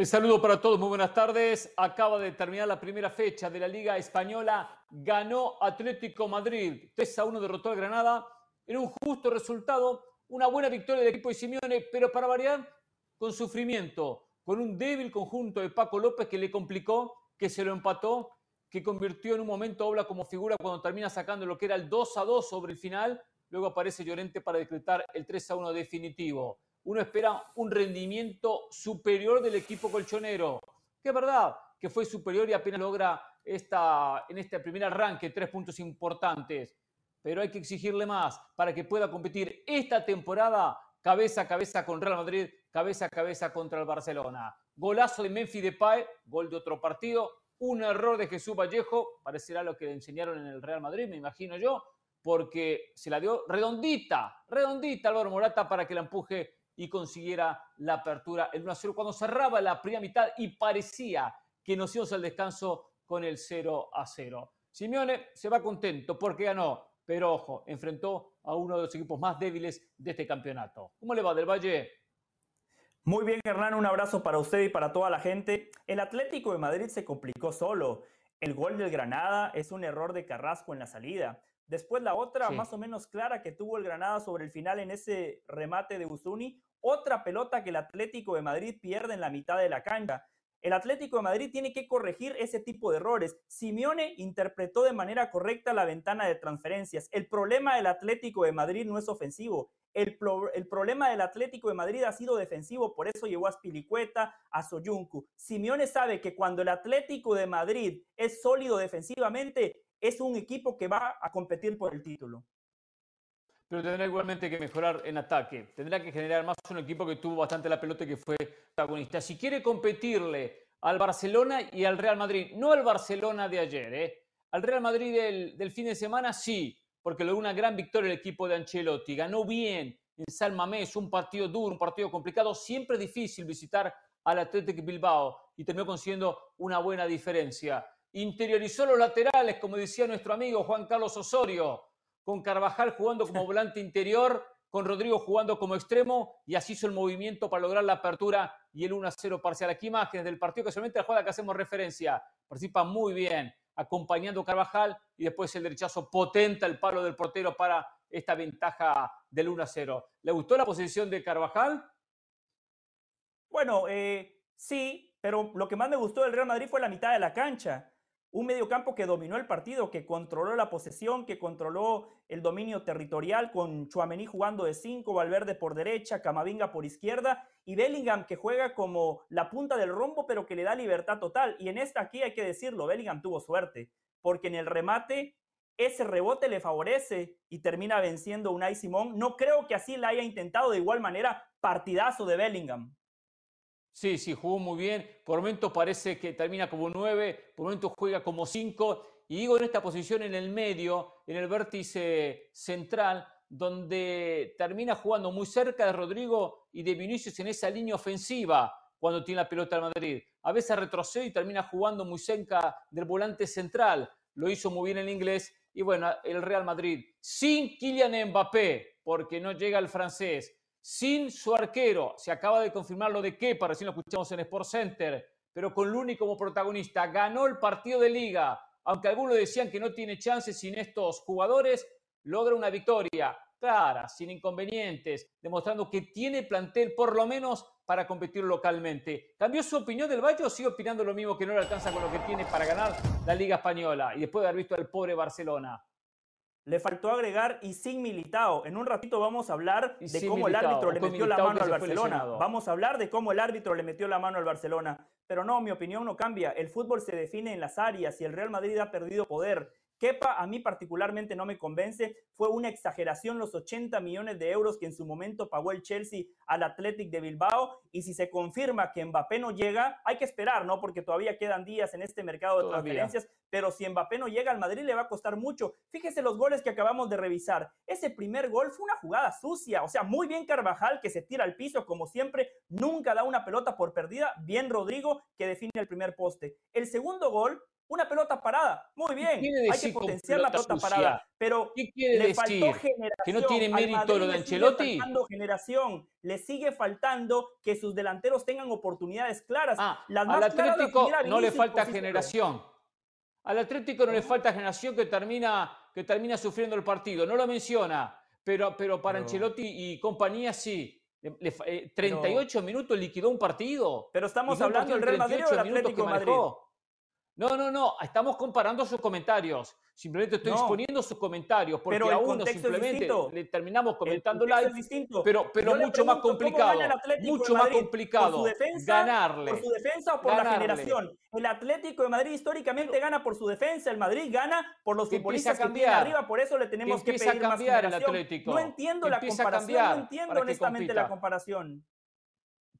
El saludo para todos, muy buenas tardes. Acaba de terminar la primera fecha de la Liga Española. Ganó Atlético Madrid. 3 a 1 derrotó al Granada en un justo resultado. Una buena victoria del equipo de Simeone, pero para variar, con sufrimiento, con un débil conjunto de Paco López que le complicó, que se lo empató, que convirtió en un momento Obla como figura cuando termina sacando lo que era el 2 a 2 sobre el final. Luego aparece Llorente para decretar el 3 a 1 definitivo uno espera un rendimiento superior del equipo colchonero. Que es verdad que fue superior y apenas logra esta, en este primer arranque tres puntos importantes. Pero hay que exigirle más para que pueda competir esta temporada cabeza a cabeza con Real Madrid, cabeza a cabeza contra el Barcelona. Golazo de Memphis Depay, gol de otro partido, un error de Jesús Vallejo, parecerá lo que le enseñaron en el Real Madrid, me imagino yo, porque se la dio redondita, redondita Álvaro Morata para que la empuje y consiguiera la apertura el 1-0 cuando cerraba la primera mitad y parecía que nos íbamos al descanso con el 0-0. Simeone se va contento porque ganó, pero ojo, enfrentó a uno de los equipos más débiles de este campeonato. ¿Cómo le va del Valle? Muy bien, Hernán, un abrazo para usted y para toda la gente. El Atlético de Madrid se complicó solo. El gol del Granada es un error de Carrasco en la salida. Después la otra, más o menos clara, que tuvo el Granada sobre el final en ese remate de Usuni, otra pelota que el Atlético de Madrid pierde en la mitad de la cancha. El Atlético de Madrid tiene que corregir ese tipo de errores. Simeone interpretó de manera correcta la ventana de transferencias. El problema del Atlético de Madrid no es ofensivo. El, problema del Atlético de Madrid ha sido defensivo, por eso llevó a Spilicueta, a Soyuncu. Simeone sabe que cuando el Atlético de Madrid es sólido defensivamente, es un equipo que va a competir por el título pero tendrá igualmente que mejorar en ataque. Tendrá que generar más un equipo que tuvo bastante la pelota y que fue protagonista. Si quiere competirle al Barcelona y al Real Madrid, no al Barcelona de ayer, ¿eh? al Real Madrid del, fin de semana sí, porque logró una gran victoria el equipo de Ancelotti. Ganó bien en San Mamés, un partido duro, un partido complicado, siempre difícil visitar al Athletic Bilbao y terminó consiguiendo una buena diferencia. Interiorizó los laterales, como decía nuestro amigo Juan Carlos Osorio con Carvajal jugando como volante interior, con Rodrigo jugando como extremo y así hizo el movimiento para lograr la apertura y el 1-0 parcial. Aquí imágenes del partido que solamente la jugada que hacemos referencia. Participa muy bien, acompañando a Carvajal y después el derechazo potente al palo del portero para esta ventaja del 1-0. ¿Le gustó la posición de Carvajal? Bueno, eh, sí, pero lo que más me gustó del Real Madrid fue la mitad de la cancha. Un mediocampo que dominó el partido, que controló la posesión, que controló el dominio territorial, con Chuamení jugando de cinco, Valverde por derecha, Camavinga por izquierda y Bellingham que juega como la punta del rombo, pero que le da libertad total. Y en esta aquí hay que decirlo, Bellingham tuvo suerte, porque en el remate ese rebote le favorece y termina venciendo Unai Simón. No creo que así la haya intentado de igual manera partidazo de Bellingham. Sí, sí, jugó muy bien. Por momentos parece que termina como nueve, por momentos juega como cinco. Y digo en esta posición en el medio, en el vértice central, donde termina jugando muy cerca de Rodrigo y de Vinicius en esa línea ofensiva cuando tiene la pelota al Madrid. A veces retrocede y termina jugando muy cerca del volante central. Lo hizo muy bien el inglés. Y bueno, el Real Madrid sin Kylian Mbappé, porque no llega el francés, sin su arquero. Se acaba de confirmar lo de Kepa, recién lo escuchamos en Sport Center, pero con Luni como protagonista. Ganó el partido de liga, aunque algunos decían que no tiene chances sin estos jugadores, logra una victoria clara, sin inconvenientes, demostrando que tiene plantel por lo menos para competir localmente. ¿Cambió su opinión del Valle o sigue opinando lo mismo que no le alcanza con lo que tiene para ganar la Liga Española? Y después de haber visto al pobre Barcelona. Le faltó agregar y sin militado. En un ratito vamos a hablar de cómo el árbitro le metió la mano al Barcelona. Vamos a hablar de cómo el árbitro le metió la mano al Barcelona. Pero no, mi opinión no cambia. El fútbol se define en las áreas y el Real Madrid ha perdido poder. Kepa a mí particularmente no me convence. Fue una exageración los 80 millones de euros que en su momento pagó el Chelsea al Athletic de Bilbao. Y si se confirma que Mbappé no llega, hay que esperar, ¿no? Porque todavía quedan días en este mercado de transferencias. Pero si Mbappé no llega al Madrid le va a costar mucho. Fíjese los goles que acabamos de revisar. Ese primer gol fue una jugada sucia. O sea, muy bien Carvajal que se tira al piso como siempre. Nunca da una pelota por perdida. Bien Rodrigo que define el primer poste. El segundo gol una pelota parada. Muy bien, hay que potenciar la pelota parada. Pero ¿Qué quiere le decir? faltó generación. ¿Que no tiene mérito lo de Ancelotti? Le faltando generación. Le sigue faltando que sus delanteros tengan oportunidades claras. Ah, al Atlético no le falta generación. Al Atlético no le falta generación que termina, que termina sufriendo el partido. No lo menciona, pero, pero para Ancelotti y compañía sí. 38 eh, minutos liquidó un partido. Pero estamos hablando del Real Madrid o del Atlético de Madrid. No, no, no, estamos comparando sus comentarios. Simplemente estoy exponiendo sus comentarios porque a uno simplemente le terminamos comentando live, pero, pero mucho más complicado, mucho más complicado por su defensa, ganarle. ¿Por su defensa o por la generación? El Atlético de Madrid históricamente gana por su defensa, el Madrid gana por los futbolistas que, tiene arriba, por eso le tenemos que, pedir a cambiar más el Atlético. No entiendo la comparación, no entiendo honestamente la comparación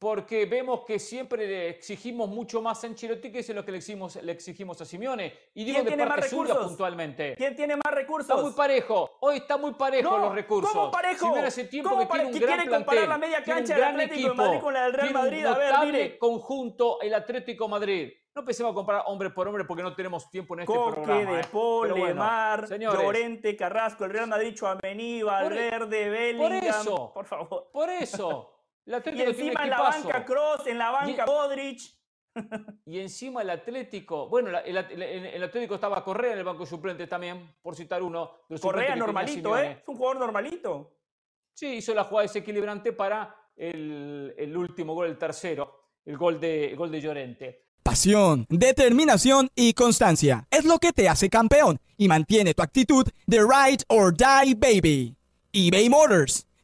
porque vemos que siempre le exigimos mucho más a Ancelotti que es lo que le exigimos, le exigimos a Simeone. Y digo de parte suya puntualmente. ¿Quién tiene más recursos? Está muy parejo. Hoy está muy parejo los recursos. ¿Cómo parejo? Simeone hace tiempo que tiene un gran quiere comparar la media cancha del Atlético de Madrid con la del Real Madrid? a ver, mire. conjunto el Atlético Madrid. No empecemos a comparar hombre por hombre porque no tenemos tiempo en este Coque, programa. De ¿eh? Paul, Mar, Llorente, Carrasco, el Real Madrid, Chuamení, Valverde, Bellingham. Por eso. Por favor. Por eso. y encima en la banca Cross, en la banca Modric. Y encima el Atlético, bueno, el, Atlético estaba Correa en el banco suplente también, por citar uno. Correa normalito, ¿eh? Es un jugador normalito. Sí, hizo la jugada desequilibrante para el, último gol, el tercero, el gol de, el gol de Llorente. Pasión, determinación y constancia es lo que te hace campeón y mantiene tu actitud de ride or die baby. eBay Motors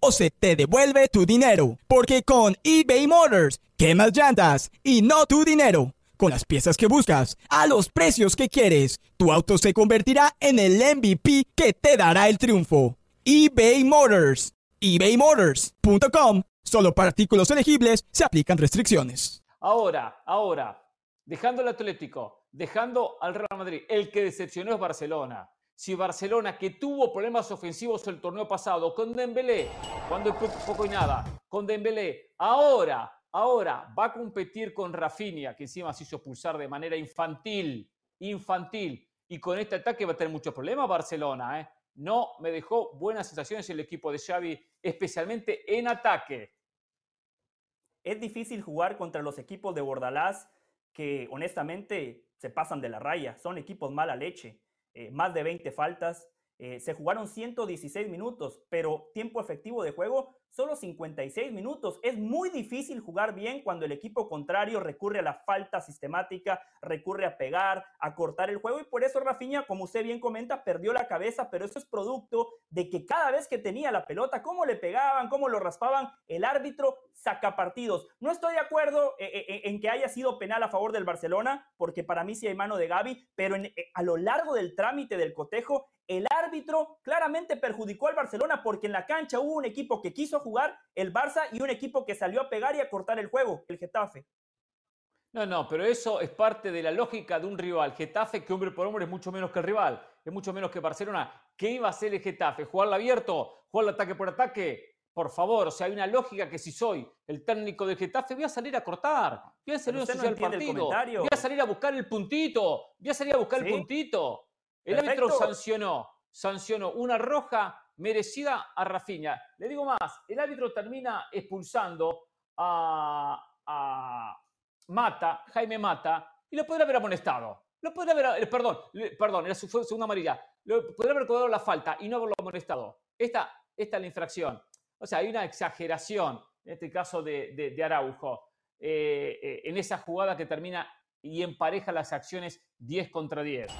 o se te devuelve tu dinero. Porque con eBay Motors, quemas llantas y no tu dinero. Con las piezas que buscas, a los precios que quieres, tu auto se convertirá en el MVP que te dará el triunfo. eBay Motors. ebaymotors.com. Solo para artículos elegibles se aplican restricciones. Ahora, ahora, dejando el Atlético, dejando al Real Madrid, el que decepcionó es Barcelona si Barcelona, que tuvo problemas ofensivos el torneo pasado con Dembélé, cuando poco y nada, con Dembélé, ahora, ahora va a competir con Rafinha, que encima se hizo pulsar de manera infantil, infantil, y con este ataque va a tener muchos problemas Barcelona, ¿eh? No me dejó buenas sensaciones el equipo de Xavi, especialmente en ataque. Es difícil jugar contra los equipos de Bordalás que honestamente se pasan de la raya, son equipos mala leche. Eh, más de 20 faltas. Eh, se jugaron 116 minutos, pero tiempo efectivo de juego solo 56 minutos. Es muy difícil jugar bien cuando el equipo contrario recurre a la falta sistemática, recurre a pegar, a cortar el juego y por eso Rafinha, como usted bien comenta, perdió la cabeza, pero eso es producto de que cada vez que tenía la pelota, cómo le pegaban, cómo lo raspaban, el árbitro saca partidos. No estoy de acuerdo eh, eh, eh, en que haya sido penal a favor del Barcelona, porque para mí sí hay mano de Gaby, pero a lo largo del trámite del cotejo, el árbitro claramente perjudicó al Barcelona porque en la cancha hubo un equipo que quiso jugar, el Barça, y un equipo que salió a pegar y a cortar el juego, el Getafe. No, no, pero eso es parte de la lógica de un rival. Getafe, que hombre por hombre es mucho menos que el rival, es mucho menos que Barcelona. ¿Qué iba a hacer el Getafe? ¿Jugarlo abierto? ¿Jugar el ataque por ataque? Por favor, o sea, hay una lógica que si soy el técnico del Getafe, voy a salir a cortar, voy a salir a asociar el partido, voy a salir a buscar el puntito, voy a salir a buscar el puntito. El árbitro sancionó, sancionó una roja merecida a Rafinha. Le digo más, el árbitro termina expulsando a, Mata, Jaime Mata, y lo podría haber amonestado. Lo podría haber, eh, perdón, perdón, era su segunda amarilla. Lo podría haber cobrado la falta y no haberlo amonestado. Esta, esta es la infracción. O sea, hay una exageración, en este caso de, Araujo, eh, eh, en esa jugada que termina y empareja las acciones 10 contra 10.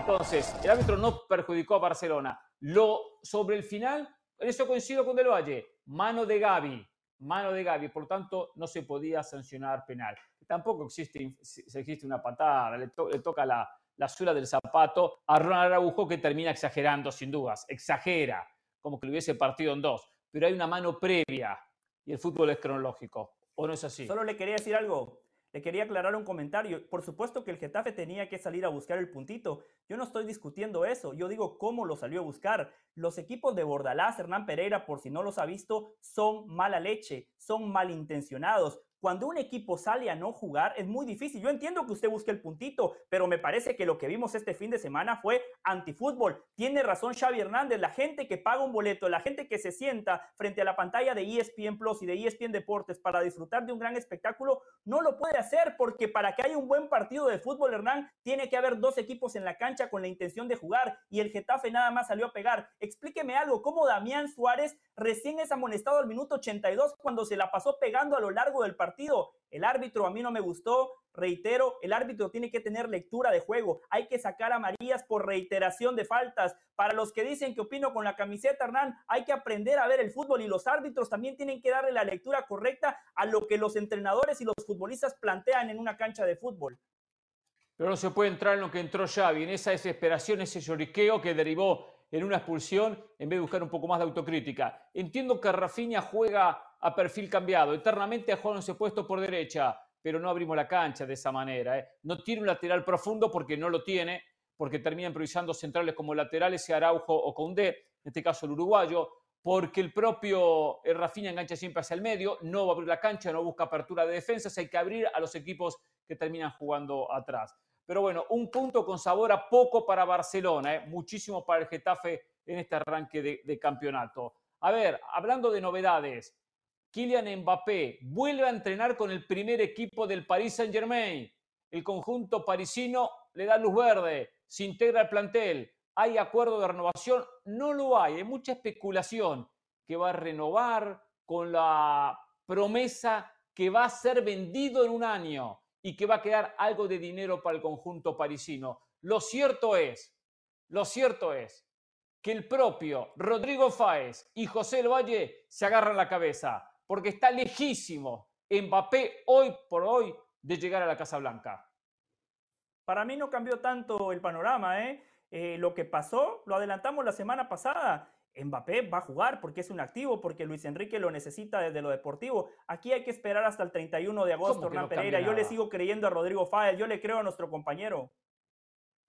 Entonces, el árbitro no perjudicó a Barcelona. Lo, sobre el final, en eso coincido con Del Valle, mano de Gaby, mano de Gaby, por tanto no se podía sancionar penal. Tampoco existe, existe una patada, le, toca la, la suela del zapato a Ronald Araujo que termina exagerando sin dudas, exagera, como que lo hubiese partido en dos, pero hay una mano previa y el fútbol es cronológico, ¿o no es así? Solo le quería decir algo, le quería aclarar un comentario. Por supuesto que el Getafe tenía que salir a buscar el puntito. Yo no estoy discutiendo eso. Yo digo cómo lo salió a buscar. Los equipos de Bordalás, Hernán Pereira, por si no los ha visto, son mala leche, son malintencionados. Cuando un equipo sale a no jugar es muy difícil. Yo entiendo que usted busque el puntito, pero me parece que lo que vimos este fin de semana fue antifútbol. Tiene razón Xavi Hernández, la gente que paga un boleto, la gente que se sienta frente a la pantalla de ESPN Plus y de ESPN Deportes para disfrutar de un gran espectáculo, no lo puede hacer porque para que haya un buen partido de fútbol, Hernán, tiene que haber dos equipos en la cancha con la intención de jugar y el Getafe nada más salió a pegar. Explíqueme algo, ¿cómo Damián Suárez recién es amonestado al minuto 82 cuando se la pasó pegando a lo largo del partido? El árbitro a mí no me gustó. Reitero, el árbitro tiene que tener lectura de juego. Hay que sacar a Marías por reiteración de faltas. Para los que dicen que opino con la camiseta, Hernán, hay que aprender a ver el fútbol y los árbitros también tienen que darle la lectura correcta a lo que los entrenadores y los futbolistas plantean en una cancha de fútbol. Pero no se puede entrar en lo que entró Xavi, en esa desesperación, ese lloriqueo que derivó en una expulsión en vez de buscar un poco más de autocrítica. Entiendo que Rafinha juega a perfil cambiado. Eternamente en ese puesto por derecha, pero no abrimos la cancha de esa manera. ¿eh? No tiene un lateral profundo porque no lo tiene, porque termina improvisando centrales como laterales y Araujo o Condé, en este caso el uruguayo, porque el propio eh, Rafinha engancha siempre hacia el medio, no va a abrir la cancha, no busca apertura de defensas, hay que abrir a los equipos que terminan jugando atrás. Pero bueno, un punto con sabor a poco para Barcelona, ¿eh? muchísimo para el Getafe en este arranque de campeonato. A ver, hablando de novedades, Kylian Mbappé vuelve a entrenar con el primer equipo del Paris Saint-Germain. El conjunto parisino le da luz verde, se integra al plantel. ¿Hay acuerdo de renovación? No lo hay, hay mucha especulación que va a renovar con la promesa que va a ser vendido en un año y que va a quedar algo de dinero para el conjunto parisino. Lo cierto es, lo cierto es que el propio Rodrigo Fáez y José El Valle se agarran la cabeza porque está lejísimo Mbappé hoy por hoy de llegar a la Casa Blanca. Para mí no cambió tanto el panorama, ¿eh? ¿eh? lo que pasó lo adelantamos la semana pasada. Mbappé va a jugar porque es un activo, porque Luis Enrique lo necesita desde lo deportivo. Aquí hay que esperar hasta el 31 de agosto, Hernán Pereira. Yo le sigo creyendo a Rodrigo Fáez, yo le creo a nuestro compañero.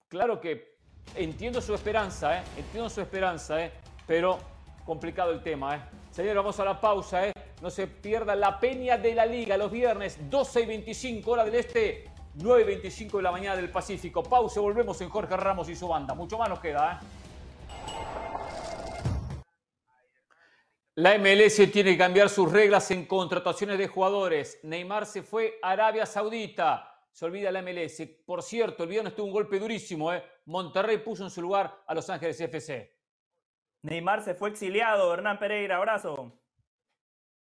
Claro que entiendo su esperanza, ¿eh? entiendo su esperanza, ¿eh? pero complicado el tema. ¿eh? Señor, vamos a la pausa. ¿eh? No se pierda la peña de la liga los viernes 12 y 25 hora del este, 9 y 25 de la mañana del Pacífico. Pausa, volvemos en Jorge Ramos y su banda. Mucho más nos queda. ¿eh? La MLS tiene que cambiar sus reglas en contrataciones de jugadores. Neymar se fue a Arabia Saudita. Se olvida la MLS. Por cierto, el viernes tuvo un golpe durísimo. ¿eh? Monterrey puso en su lugar a Los Ángeles FC. Neymar se fue exiliado. Hernán Pereira, abrazo.